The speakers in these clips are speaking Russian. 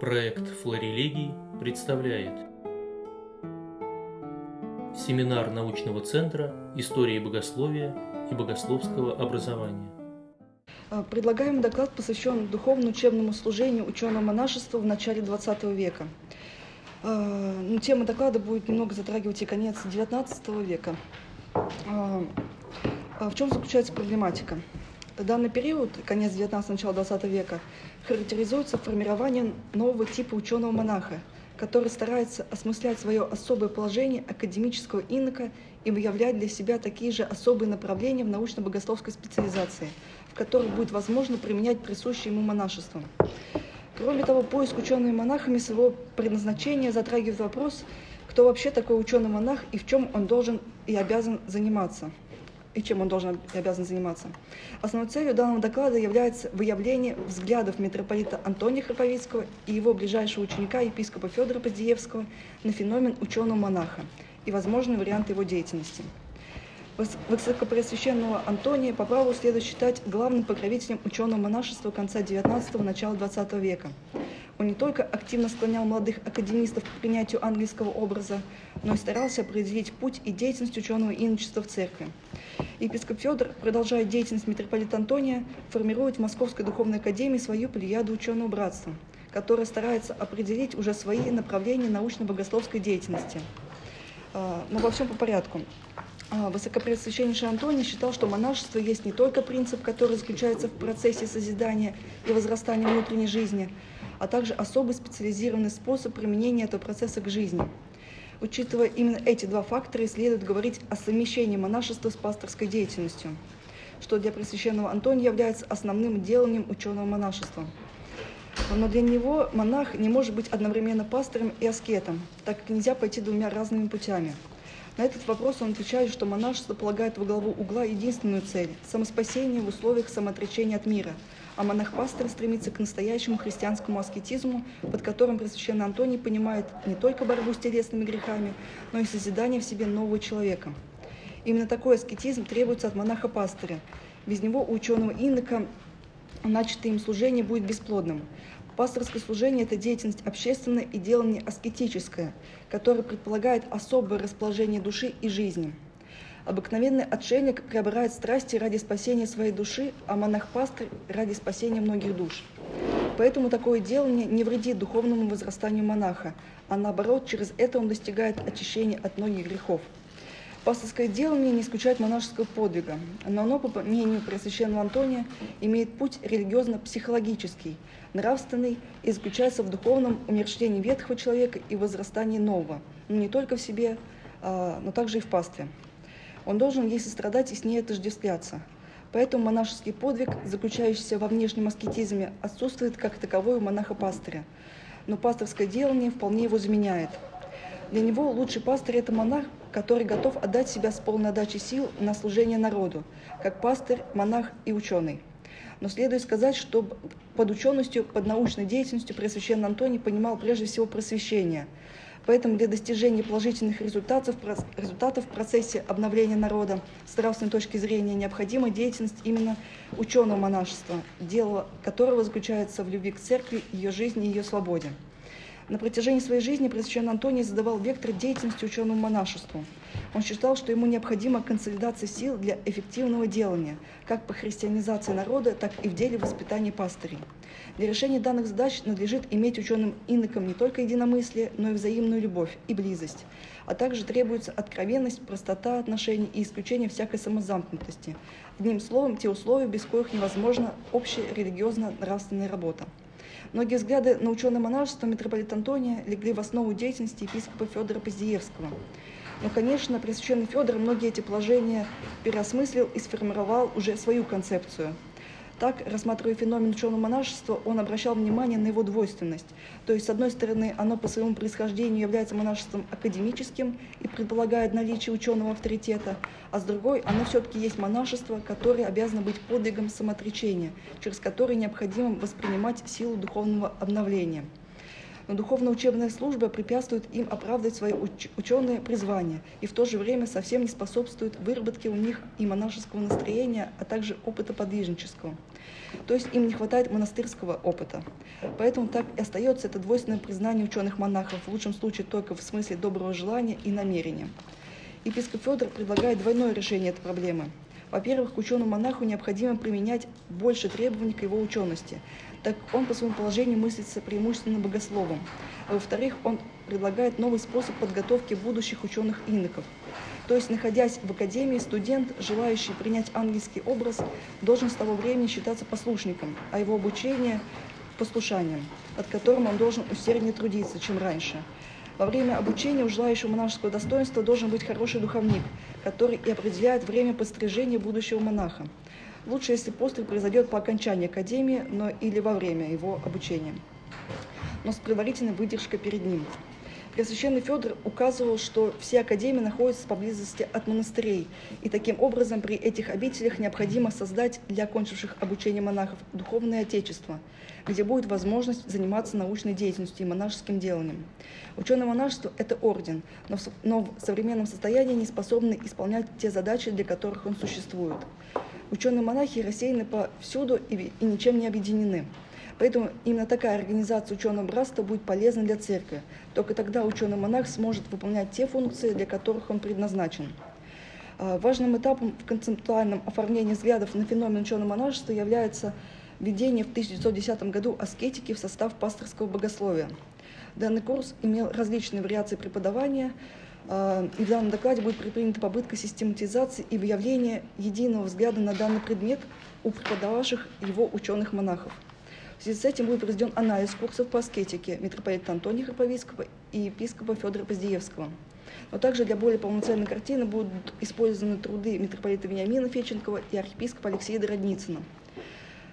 Проект «Флорелегий» представляет Семинар научного центра истории богословия и богословского образования. А, Предлагаем доклад, посвящен духовно-учебному служению ученого монашества в начале XX века. А, ну, Тема доклада будет немного затрагивать и конец XIX века. А В чем заключается проблематика? Данный период, конец 19 начало 20 века, характеризуется формированием нового типа ученого-монаха, который старается осмыслять свое особое положение академического инока и выявлять для себя такие же особые направления в научно-богословской специализации, в которых будет возможно применять присущее ему монашество. Кроме того, поиск учеными монахами своего предназначения затрагивает вопрос, кто вообще такой ученый-монах и в чем он должен и обязан заниматься и чем он должен и обязан заниматься. Основной целью данного доклада является выявление взглядов митрополита Антония Храповицкого и его ближайшего ученика, епископа Федора Поздеевского, на феномен ученого-монаха и возможные варианты его деятельности. Высокопреосвященного Антония по праву следует считать главным покровителем ученого монашества конца XIX – начала XX века. Он не только активно склонял молодых академистов к принятию английского образа, но и старался определить путь и деятельность ученого иночества в церкви. Епископ Федор, продолжая деятельность митрополита Антония, формирует в Московской духовной академии свою плеяду ученого братства, которая старается определить уже свои направления научно-богословской деятельности. А, но во всем по порядку. А, Высокопреосвященнейший Антоний считал, что монашество есть не только принцип, который заключается в процессе созидания и возрастания внутренней жизни, а также особый специализированный способ применения этого процесса к жизни. Учитывая именно эти два фактора, следует говорить о совмещении монашества с пасторской деятельностью, что для пресвященного Антония является основным деланием ученого монашества. Но для него монах не может быть одновременно пастором и аскетом, так как нельзя пойти двумя разными путями. На этот вопрос он отвечает, что монашество полагает во главу угла единственную цель – самоспасение в условиях самоотречения от мира – а монах-пастор стремится к настоящему христианскому аскетизму, под которым Пресвященный Антоний понимает не только борьбу с телесными грехами, но и созидание в себе нового человека. Именно такой аскетизм требуется от монаха-пастыря. Без него у ученого инока начатое им служение будет бесплодным. Пасторское служение – это деятельность общественная и делание аскетическое, которое предполагает особое расположение души и жизни – Обыкновенный отшельник преобирает страсти ради спасения своей души, а монах-пастырь ради спасения многих душ. Поэтому такое делание не вредит духовному возрастанию монаха, а наоборот, через это он достигает очищения от многих грехов. Пасторское делание не исключает монашеского подвига, но оно, по мнению Преосвященного Антония, имеет путь религиозно-психологический, нравственный и заключается в духовном умерщвлении ветхого человека и возрастании нового, но не только в себе, а, но также и в пастве. Он должен ей сострадать и с ней отождествляться. Поэтому монашеский подвиг, заключающийся во внешнем аскетизме, отсутствует как таковой у монаха-пастыря. Но пасторское делание вполне его заменяет. Для него лучший пастырь – это монах, который готов отдать себя с полной отдачей сил на служение народу, как пастырь, монах и ученый. Но следует сказать, что под ученостью, под научной деятельностью Пресвященный Антоний понимал прежде всего просвещение – Поэтому для достижения положительных результатов, результатов в процессе обновления народа с нравственной точки зрения необходима деятельность именно ученого монашества, дело которого заключается в любви к церкви, ее жизни и ее свободе. На протяжении своей жизни Пресвященный Антоний задавал вектор деятельности ученому монашеству. Он считал, что ему необходима консолидация сил для эффективного делания, как по христианизации народа, так и в деле воспитания пастырей. Для решения данных задач надлежит иметь ученым инокам не только единомыслие, но и взаимную любовь и близость, а также требуется откровенность, простота отношений и исключение всякой самозамкнутости. Одним словом, те условия, без коих невозможна общая религиозно-нравственная работа. Многие взгляды на ученое монашество митрополита Антония легли в основу деятельности епископа Федора Поздеевского. Но, конечно, Пресвященный Федор многие эти положения переосмыслил и сформировал уже свою концепцию – так, рассматривая феномен ученого монашества, он обращал внимание на его двойственность. То есть, с одной стороны, оно по своему происхождению является монашеством академическим и предполагает наличие ученого авторитета, а с другой, оно все-таки есть монашество, которое обязано быть подвигом самоотречения, через который необходимо воспринимать силу духовного обновления. Но духовно-учебная служба препятствует им оправдать свои уч- ученые призвания и в то же время совсем не способствует выработке у них и монашеского настроения, а также опыта подвижнического. То есть им не хватает монастырского опыта. Поэтому так и остается это двойственное признание ученых-монахов, в лучшем случае только в смысле доброго желания и намерения. Епископ Федор предлагает двойное решение этой проблемы. Во-первых, к ученому-монаху необходимо применять больше требований к его учености, так он по своему положению мыслится преимущественно богословом. А во-вторых, он предлагает новый способ подготовки будущих ученых-иноков. То есть, находясь в академии, студент, желающий принять ангельский образ, должен с того времени считаться послушником, а его обучение – послушанием, от которым он должен усерднее трудиться, чем раньше – во время обучения у желающего монашеского достоинства должен быть хороший духовник, который и определяет время пострижения будущего монаха. Лучше, если постриг произойдет по окончании академии, но или во время его обучения, но с предварительной выдержкой перед ним. Преосвященный Федор указывал, что все академии находятся поблизости от монастырей, и таким образом при этих обителях необходимо создать для окончивших обучение монахов духовное отечество, где будет возможность заниматься научной деятельностью и монашеским деланием. Ученое монашество – это орден, но в современном состоянии не способны исполнять те задачи, для которых он существует. Ученые монахи рассеяны повсюду и, и ничем не объединены. Поэтому именно такая организация ученого братства будет полезна для церкви. Только тогда ученый-монах сможет выполнять те функции, для которых он предназначен. А, важным этапом в концептуальном оформлении взглядов на феномен ученого монашества является введение в 1910 году аскетики в состав пасторского богословия. Данный курс имел различные вариации преподавания, и в данном докладе будет предпринята попытка систематизации и выявления единого взгляда на данный предмет у преподававших его ученых-монахов. В связи с этим будет проведен анализ курсов по аскетике митрополита Антония Храповицкого и епископа Федора Поздеевского. Но также для более полноценной картины будут использованы труды митрополита Вениамина Феченкова и архиепископа Алексея Дородницына.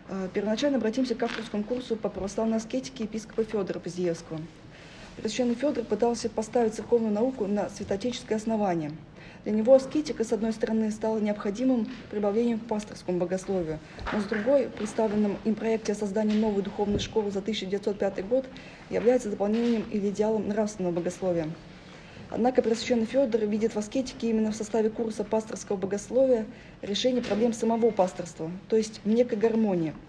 А, первоначально обратимся к авторскому курсу по православной аскетике епископа Федора Поздеевского. Священный Федор пытался поставить церковную науку на святотеческое основание – для него аскетика, с одной стороны, стала необходимым прибавлением к пасторскому богословию, но с другой, представленным им проекте о создании новой духовной школы за 1905 год, является дополнением или идеалом нравственного богословия. Однако Пресвященный Федор видит в аскетике именно в составе курса пасторского богословия решение проблем самого пасторства, то есть в некой гармонии –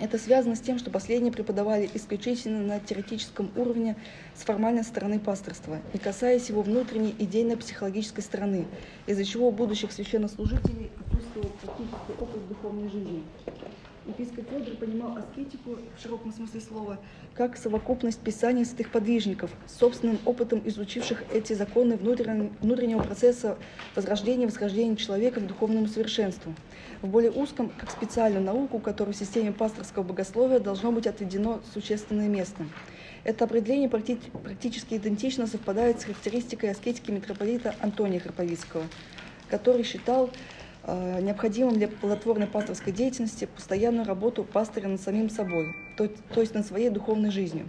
это связано с тем, что последние преподавали исключительно на теоретическом уровне с формальной стороны пасторства, не касаясь его внутренней идейно-психологической стороны, из-за чего у будущих священнослужителей отсутствовал практический опыт духовной жизни. Епископ Федор понимал аскетику в широком смысле слова как совокупность писаний святых подвижников, собственным опытом изучивших эти законы внутреннего процесса возрождения восхождения человека к духовному совершенству. В более узком, как специальную науку, которой в системе пасторского богословия должно быть отведено существенное место. Это определение практически идентично совпадает с характеристикой аскетики митрополита Антония Храповицкого, который считал необходимым для плодотворной пасторской деятельности постоянную работу пастыря над самим собой, то, то есть над своей духовной жизнью.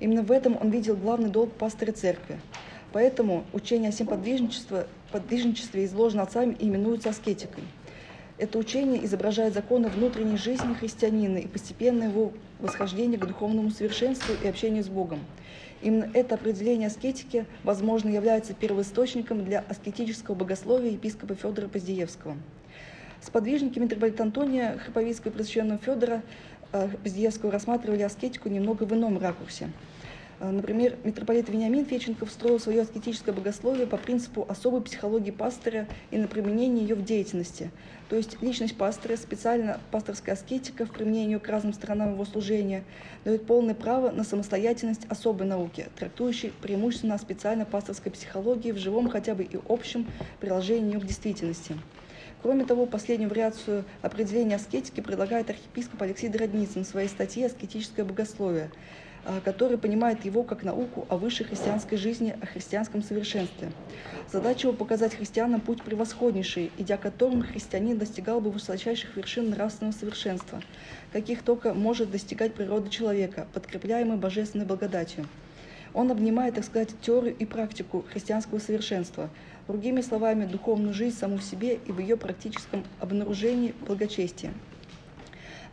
Именно в этом он видел главный долг пастыря церкви. Поэтому учение о всем подвижничестве, подвижничестве изложено отцами и именуется аскетикой. Это учение изображает законы внутренней жизни христианина и постепенное его восхождение к духовному совершенству и общению с Богом. Именно это определение аскетики, возможно, является первоисточником для аскетического богословия епископа Федора Поздеевского. Сподвижники митрополита Антония Храповицкого и просвященного Федора э, Поздеевского рассматривали аскетику немного в ином ракурсе – Э, например, митрополит Вениамин Феченков строил свое аскетическое богословие по принципу особой психологии пастыря и на применение ее в деятельности. То есть личность пастыря, специально пасторская аскетика в применении к разным сторонам его служения, дает полное право на самостоятельность особой науки, трактующей преимущественно специально пасторской психологии в живом хотя бы и общем приложении ее к действительности. Кроме того, последнюю вариацию определения аскетики предлагает архиепископ Алексей Дородницын в своей статье «Аскетическое богословие», а, который понимает его как науку о высшей христианской жизни, о христианском совершенстве. Задача его показать христианам путь превосходнейший, идя которым христианин достигал бы высочайших вершин нравственного совершенства, каких только может достигать природа человека, подкрепляемой божественной благодатью. Он обнимает, так сказать, теорию и практику христианского совершенства, другими словами, духовную жизнь саму в себе и в ее практическом обнаружении благочестия.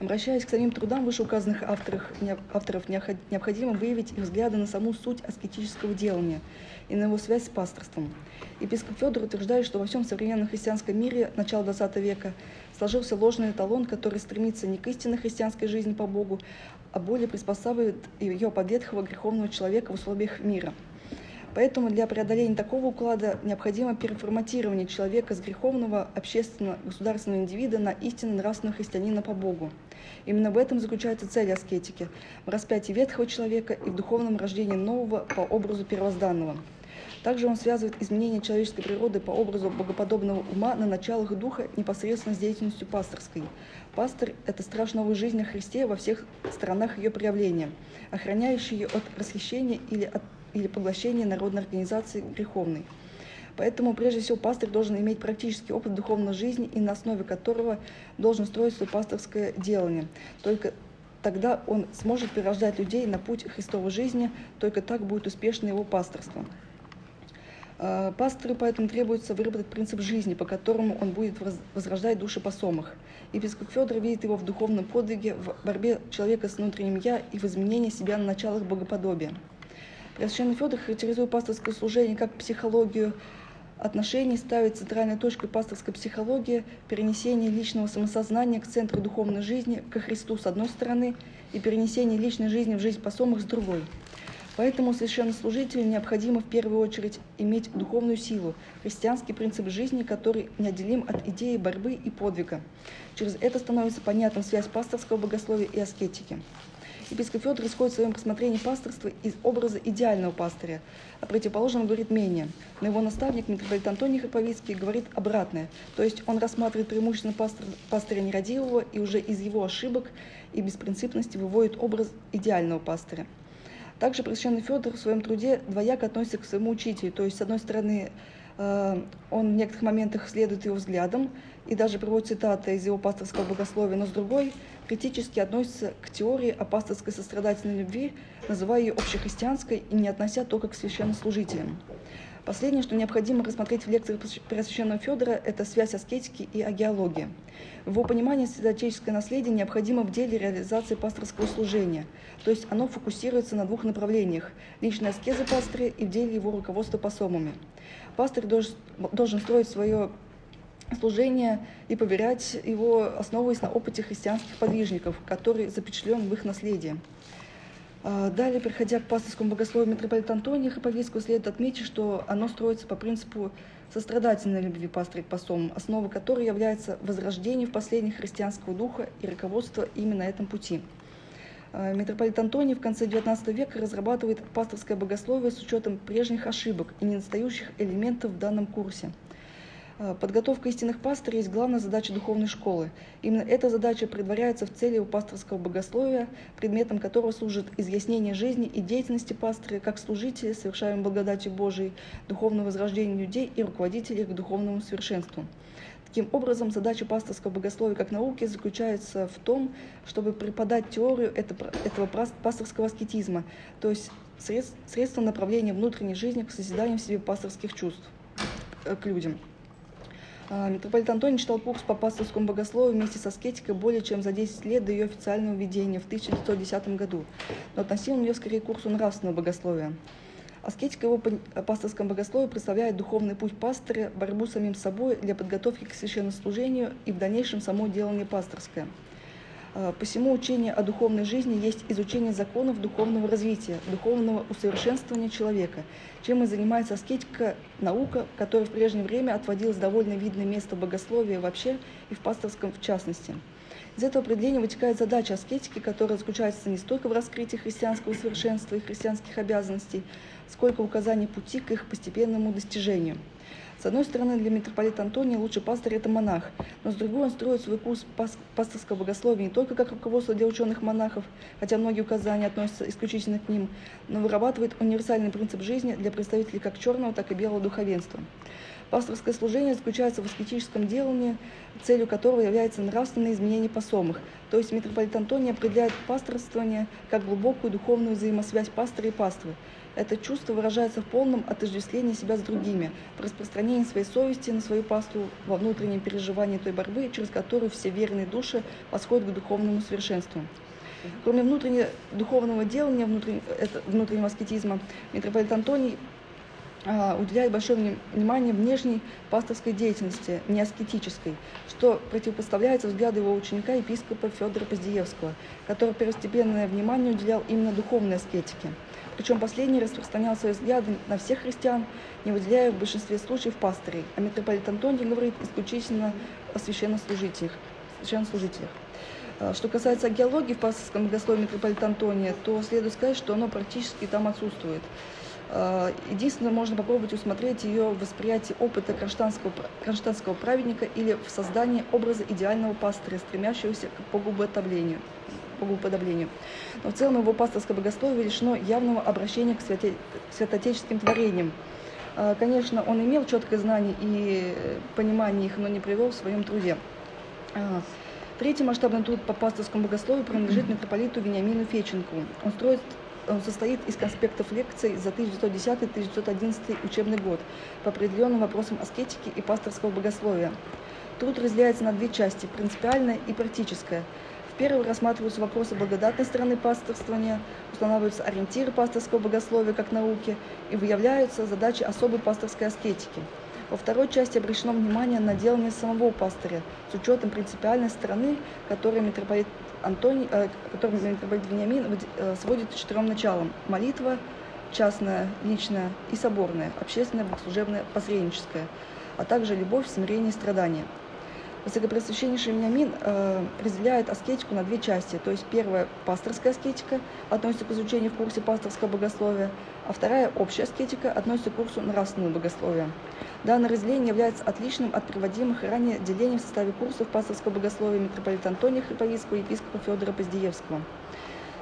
Обращаясь к самим трудам вышеуказанных авторов, авторов необходимо выявить их взгляды на саму суть аскетического делания и на его связь с пасторством. Епископ Федор утверждает, что во всем современном христианском мире начала XX века сложился ложный эталон, который стремится не к истинной христианской жизни по Богу, а более приспосабливает ее под ветхого греховного человека в условиях мира – Поэтому для преодоления такого уклада необходимо переформатирование человека с греховного общественного государственного индивида на истинно нравственного христианина по Богу. Именно в этом заключается цель аскетики – в распятии ветхого человека и в духовном рождении нового по образу первозданного. Также он связывает изменение человеческой природы по образу богоподобного ума на началах духа непосредственно с деятельностью пасторской. Пастор – это страж новой жизни Христе во всех сторонах ее проявления, охраняющий ее от расхищения или от или поглощения народной организации греховной. Поэтому, прежде всего, пастырь должен иметь практический опыт духовной жизни и на основе которого должен строить свое пасторское делание. Только тогда он сможет прирождать людей на путь Христовой жизни, только так будет успешно его пасторство. А, пастору поэтому требуется выработать принцип жизни, по которому он будет возрождать души посомых. Епископ Федор видит его в духовном подвиге, в борьбе человека с внутренним «я» и в изменении себя на началах богоподобия. Преосвященный Федор характеризует пасторское служение как психологию отношений, ставит центральной точкой пасторской психологии перенесение личного самосознания к центру духовной жизни, ко Христу с одной стороны, и перенесение личной жизни в жизнь посомых с другой. Поэтому священнослужителю необходимо в первую очередь иметь духовную силу, христианский принцип жизни, который неотделим от идеи борьбы и подвига. Через это становится понятна связь пасторского богословия и аскетики. Епископ Федор исходит в своем рассмотрении пасторства из образа идеального пастыря, а противоположном говорит менее. Но его наставник, митрополит Антоний Храповицкий, говорит обратное, то есть он рассматривает преимущественно пастор, пастыря нерадивого и уже из его ошибок и беспринципности выводит образ идеального пастыря. Также Пресвященный Федор в своем труде двояко относится к своему учителю, то есть, с одной стороны, он в некоторых моментах следует его взглядам и даже приводит цитаты из его пасторского богословия, но с другой критически относится к теории о пасторской сострадательной любви, называя ее общехристианской и не относя только к священнослужителям. Последнее, что необходимо рассмотреть в лекции Преосвященного Федора, это связь аскетики и агеологии. В его понимании святоотеческое наследие необходимо в деле реализации пасторского служения, то есть оно фокусируется на двух направлениях – личной аскезы пастыря и в деле его руководства посомами. Пастырь должен, должен строить свое служение и поверять его, основываясь на опыте христианских подвижников, который запечатлен в их наследии. А, далее, переходя к пасторскому богословию митрополита Антония Хаповицкого, следует отметить, что оно строится по принципу сострадательной любви пастыря к посом, основой которой является возрождение в последних христианского духа и руководство именно этом пути. А, митрополит Антоний в конце XIX века разрабатывает пасторское богословие с учетом прежних ошибок и недостающих элементов в данном курсе – подготовка истинных пастырей есть главная задача духовной школы. Именно эта задача предваряется в цели у пасторского богословия, предметом которого служит изъяснение жизни и деятельности пастыря как служителя, совершаемым благодатью Божией, духовного возрождения людей и руководителей к духовному совершенству. Таким образом, задача пасторского богословия как науки заключается в том, чтобы преподать теорию этого пасторского аскетизма, то есть средство направления внутренней жизни к созиданию в себе пасторских чувств э, к людям. А, митрополит Антоний читал курс по пасторскому богословию вместе со аскетикой более чем за 10 лет до ее официального введения в 1910 году, но относил он ее скорее к курсу нравственного богословия. Аскетика его пасторском богословии представляет духовный путь пастыря, борьбу с самим собой для подготовки к священнослужению и в дальнейшем само делание пасторское – посему учение о духовной жизни есть изучение законов духовного развития, духовного усовершенствования человека, чем и занимается аскетика, наука, которая в прежнее время отводилась довольно видное место в вообще и в пасторском в частности. Из этого определения вытекает задача аскетики, которая заключается не столько в раскрытии христианского совершенства и христианских обязанностей, сколько в указании пути к их постепенному достижению – с одной стороны, для митрополита Антония лучший пастырь – это монах, но с другой он строит свой курс пасторского богословия не только как руководство для ученых-монахов, хотя многие указания относятся исключительно к ним, но вырабатывает универсальный принцип жизни для представителей как черного, так и белого духовенства. Пасторское служение заключается в аскетическом делании, целью которого является нравственное изменение посомых, То есть митрополит Антоний определяет пасторствование как глубокую духовную взаимосвязь пастора и паствы. Это чувство выражается в полном отождествлении себя с другими, в распространении своей совести на свою паству, во внутреннем переживании той борьбы, через которую все верные души восходят к духовному совершенству. Кроме внутреннего духовного делания, внутреннего, это, внутреннего аскетизма, митрополит Антоний уделяет большое внимание внешней пасторской деятельности, не аскетической, что противопоставляется взгляду его ученика епископа Федора Поздеевского, который первостепенное внимание уделял именно духовной аскетике. Причем последний распространял свои взгляды на всех христиан, не выделяя в большинстве случаев пастырей, а митрополит Антоний говорит исключительно о священнослужителях. священнослужителях. А, что касается геологии в пасторском богословии митрополита Антония, то следует сказать, что оно практически там отсутствует. Э, единственное, можно попробовать усмотреть ее в восприятии опыта кронштадтского, кронштадтского праведника или в создании образа идеального пастыря, стремящегося к богоуподоблению. богоуподоблению. Но в целом его пасторское богословие лишено явного обращения к, святе, к святотеческим творениям. Э, конечно, он имел четкое знание и понимание их, но не привел в своем труде. Э, третий масштабный труд по пасторскому богословию принадлежит митрополиту Вениамину Феченку. Он строит он состоит из конспектов лекций за 1910-1911 учебный год по определенным вопросам аскетики и пасторского богословия. Труд разделяется на две части – принципиальная и практическая. В первой рассматриваются вопросы благодатной стороны пасторствования, устанавливаются ориентиры пасторского богословия как науки и выявляются задачи особой пасторской аскетики. Во второй части обращено внимание на делание самого пастыря с учетом принципиальной стороны, которую митрополит Антоний, э, который митрополит Вениамин э, сводит к четырем началам. Молитва, частная, личная и соборная, общественная, богослужебная, посредническая, а также любовь, смирение и страдания. Высокопресвященнейший Вениамин э, разделяет аскетику на две части. То есть первая – пасторская аскетика, относится к изучению в курсе пасторского богословия, а вторая – общая аскетика, относится к курсу нравственного богословия. Данное разделение является отличным от приводимых ранее делений в составе курсов пасторского богословия митрополита Антония Хриповицкого и епископа Федора Поздеевского.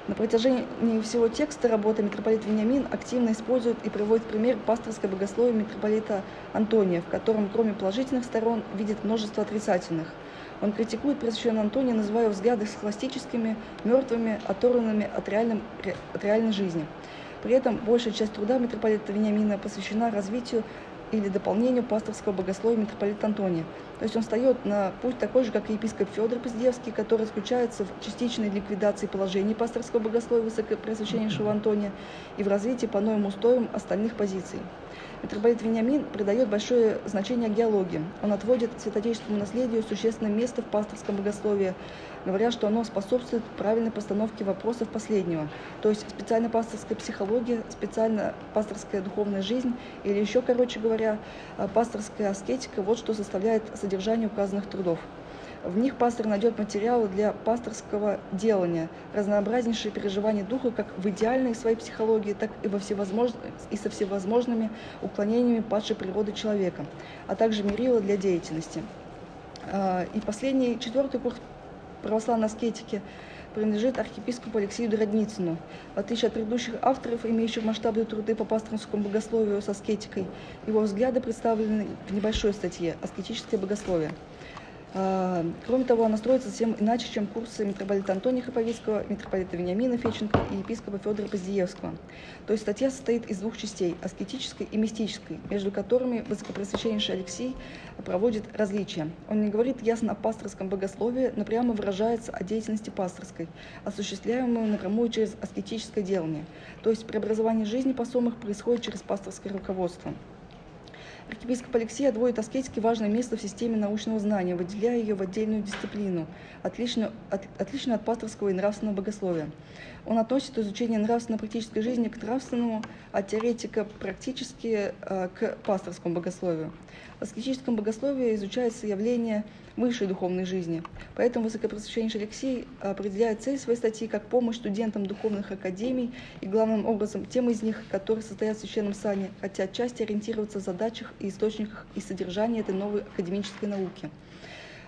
На протяжении всего текста работы митрополит Вениамин активно использует и приводит пример пасторское богословие митрополита Антония, в котором кроме положительных сторон видит множество отрицательных. Он критикует пресвященного Антония, называя взгляды схоластическими, мертвыми, оторванными от, реальным, от реальной жизни. При этом большая часть труда митрополита Вениамина посвящена развитию или дополнению пасторского богословия митрополита Антония. То есть он встает на путь такой же, как и епископ Федор Поздевский, который заключается в частичной ликвидации положений пасторского богословия Высокопреосвященнейшего Антония и в развитии по новым устоям остальных позиций. Митрополит Вениамин придает большое значение геологии. Он отводит святотеческому наследию существенное место в пасторском богословии, говоря, что оно способствует правильной постановке вопросов последнего. То есть специальная пасторская психология, специальная пасторская духовная жизнь или еще, короче говоря, пасторская аскетика – вот что составляет содержание указанных трудов. В них пастор найдет материалы для пасторского делания, разнообразнейшие переживания духа как в идеальной своей психологии, так и, во всевозмож... и со всевозможными уклонениями падшей природы человека, а также мерила для деятельности. А, и последний, четвертый курс православной аскетики принадлежит архиепископу Алексею Дородницыну. В отличие от предыдущих авторов, имеющих масштабные труды по пасторскому богословию с аскетикой, его взгляды представлены в небольшой статье «Аскетическое богословие». А, кроме того, она строится совсем иначе, чем курсы митрополита Антония Хаповицкого, митрополита Вениамина Феченко и епископа Федора Поздеевского. То есть статья состоит из двух частей – аскетической и мистической, между которыми высокопросвященнейший Алексей проводит различия. Он не говорит ясно о пасторском богословии, но прямо выражается о деятельности пасторской, осуществляемой напрямую через аскетическое делание. То есть преобразование жизни посомых происходит через пасторское руководство. Архиепископ Алексей отводит аскетике важное место в системе научного знания, выделяя ее в отдельную дисциплину, отличную от, отличную от пасторского и нравственного богословия. Он относит изучение нравственно-практической жизни к нравственному, а теоретика практически э, к пасторскому богословию. В аскетическом богословии изучается явление высшей духовной жизни. Поэтому Высокопросвященнейший Алексей определяет цель своей статьи как помощь студентам духовных академий и, главным образом, тем из них, которые состоят в священном сане, хотя отчасти ориентироваться в задачах и источниках и содержании этой новой академической науки.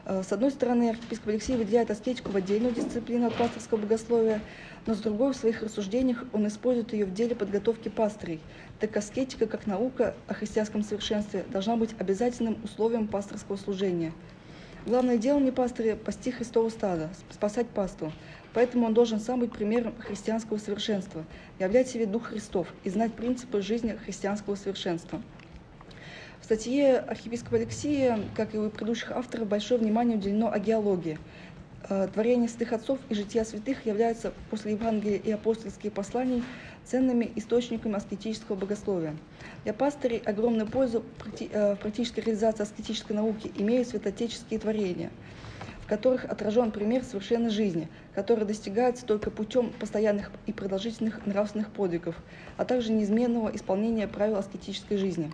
Э, с одной стороны, архиепископ Алексей выделяет аскетику в отдельную дисциплину от пасторского богословия, но с другой, в своих рассуждениях он использует ее в деле подготовки пастырей, так аскетика, как наука о христианском совершенстве, должна быть обязательным условием пасторского служения – Главное дело не пастыря – пасти Христово стадо, спасать пасту. Поэтому он должен сам быть примером христианского совершенства, являть себе Дух Христов и знать принципы жизни христианского совершенства. В статье архиепископа Алексея, как и у предыдущих авторов, большое внимание уделено агеологии. Э, творение святых отцов и жития святых являются после Евангелия и апостольских посланий ценными источниками аскетического богословия. Для пастырей огромную пользу э, в практической реализации аскетической науки имеют святотеческие творения, в которых отражен пример совершенной жизни, который достигается только путем постоянных и продолжительных нравственных подвигов, а также неизменного исполнения правил аскетической жизни.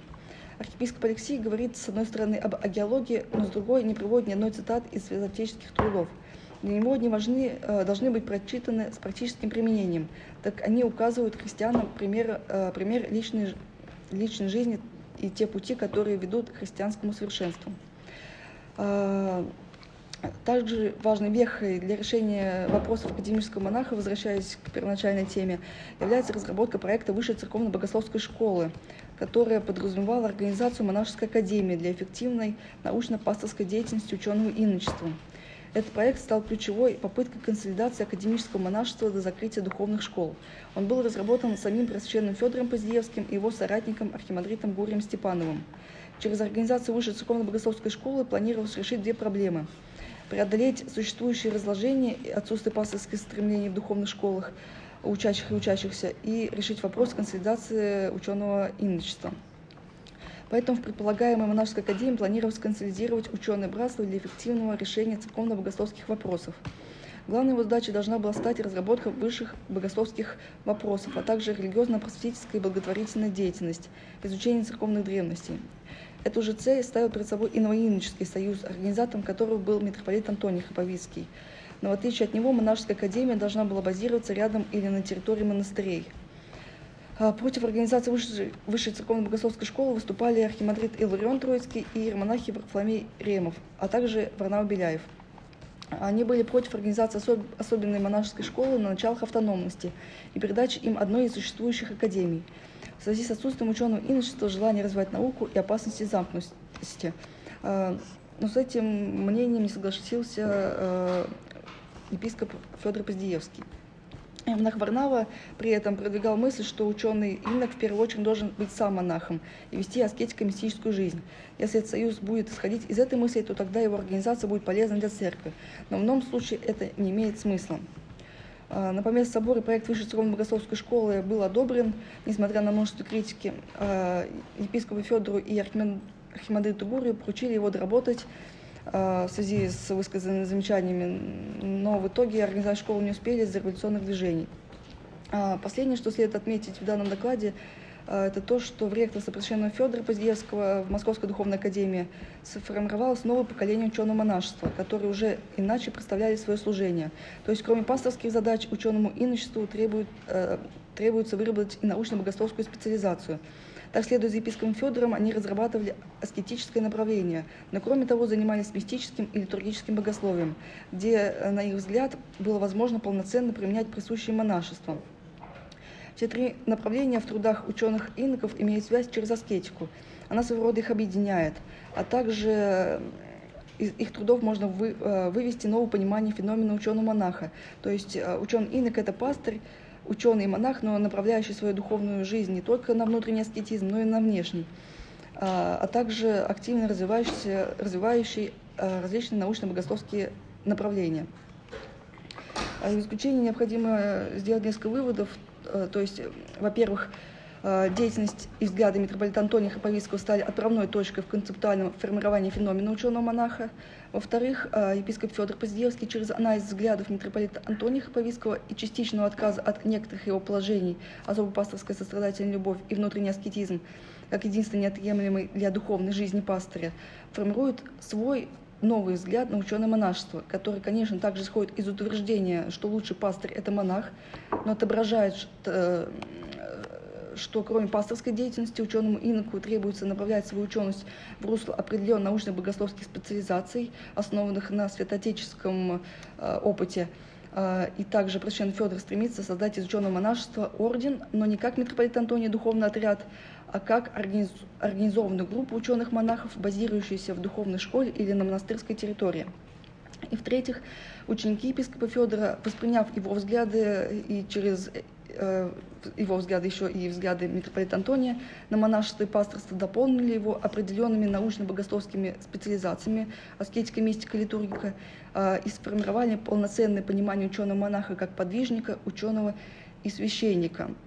Архиепископ Алексей говорит, с одной стороны, об агеологии, но с другой не приводит ни одной цитат из святотеческих трудов – для него они важны, э, должны быть прочитаны с практическим применением, так они указывают христианам пример, э, пример личной, личной жизни и те пути, которые ведут к христианскому совершенству. А, также важной вехой для решения вопросов академического монаха, возвращаясь к первоначальной теме, является разработка проекта Высшей церковно-богословской школы, которая подразумевала организацию монашеской академии для эффективной научно-пасторской деятельности ученого иночества. Этот проект стал ключевой попыткой консолидации академического монашества до закрытия духовных школ. Он был разработан самим просвященным Федором Поздеевским и его соратником архимандритом Гурием Степановым. Через организацию Высшей церковно-богословской школы планировалось решить две проблемы. Преодолеть существующие разложения и отсутствие пасторских стремлений в духовных школах учащих и учащихся и решить вопрос консолидации ученого иночества. Поэтому в предполагаемой монашеской академии планировалось консолидировать ученые братства для эффективного решения церковно-богословских вопросов. Главной его задачей должна была стать разработка высших богословских вопросов, а также религиозно-просветительская и благотворительная деятельность, изучение церковных древностей. Эту же цель ставил перед собой и Новоиноческий союз, организатором которого был митрополит Антоний Хаповицкий. Но в отличие от него монашеская академия должна была базироваться рядом или на территории монастырей – против организации высшей, высшей церковно-богословской школы выступали архимандрит Иларион Троицкий и иеромонахи Варфоломей Ремов, а также Варнау Беляев. Они были против организации особ... особенной монашеской школы на началах автономности и передачи им одной из существующих академий. В связи с отсутствием ученого иночества, желания развивать науку и опасности замкнутости. А, но с этим мнением не согласился а, епископ Федор Поздеевский. Монах Варнава при этом продвигал мысль, что ученый инок в первую очередь должен быть сам монахом и вести аскетико-мистическую жизнь. Если этот союз будет исходить из этой мысли, то тогда его организация будет полезна для церкви. Но в ином случае это не имеет смысла. А, на помест собора проект Высшей церковно-богословской школы был одобрен, несмотря на множество критики. А, епископу Федору и архимандриту Гурию поручили его доработать в связи с высказанными замечаниями, но в итоге организовать школу не успели из-за революционных движений. А, последнее, что следует отметить в данном докладе, э, это то, что в ректорстве Просвященного Федора Поздеевского в Московской духовной академии сформировалось новое поколение ученого монашества, которые уже иначе представляли свое служение. То есть, кроме пасторских задач, ученому иночеству требует, э, требуется выработать и научно-богословскую специализацию – так, следуя за епископом Федором, они разрабатывали аскетическое направление, но кроме того занимались мистическим и литургическим богословием, где, э, на их взгляд, было возможно полноценно применять присущие монашеством. Все три направления в трудах ученых иноков имеют связь через аскетику. Она своего рода их объединяет, а также э, из их трудов можно вы, э, вывести новое понимание феномена ученого-монаха. То есть ученый инок – это пастырь, ученый и монах, но направляющий свою духовную жизнь не только на внутренний аскетизм, но и на внешний, а, а также активно развивающий, развивающий а, различные научно-богословские направления. А в заключение необходимо сделать несколько выводов. То есть, во-первых, деятельность и взгляды митрополита Антония Хаповицкого стали отправной точкой в концептуальном формировании феномена ученого-монаха. Во-вторых, э, епископ Федор Поздеевский через анализ взглядов митрополита Антония Хаповицкого и частичного отказа от некоторых его положений, особо пасторская сострадательная любовь и внутренний аскетизм, как единственный неотъемлемый для духовной жизни пастыря, формирует свой новый взгляд на ученое монашество, который, конечно, также исходит из утверждения, что лучший пастырь – это монах, но отображает э, что кроме пасторской деятельности ученому иноку требуется направлять свою ученость в русло определенных научных богословских специализаций, основанных на святотеческом э, опыте. Э, и также Просвященный Федор стремится создать из ученого монашества орден, но не как митрополит Антоний духовный отряд, а как организ- организованную группу ученых-монахов, базирующуюся в духовной школе или на монастырской территории. И в-третьих, ученики епископа Федора, восприняв его взгляды и через его взгляды еще и взгляды митрополита Антония на монашество и пасторство дополнили его определенными научно-богословскими специализациями, аскетика, мистика, литургика, э, и сформировали полноценное понимание ученого-монаха как подвижника, ученого и священника –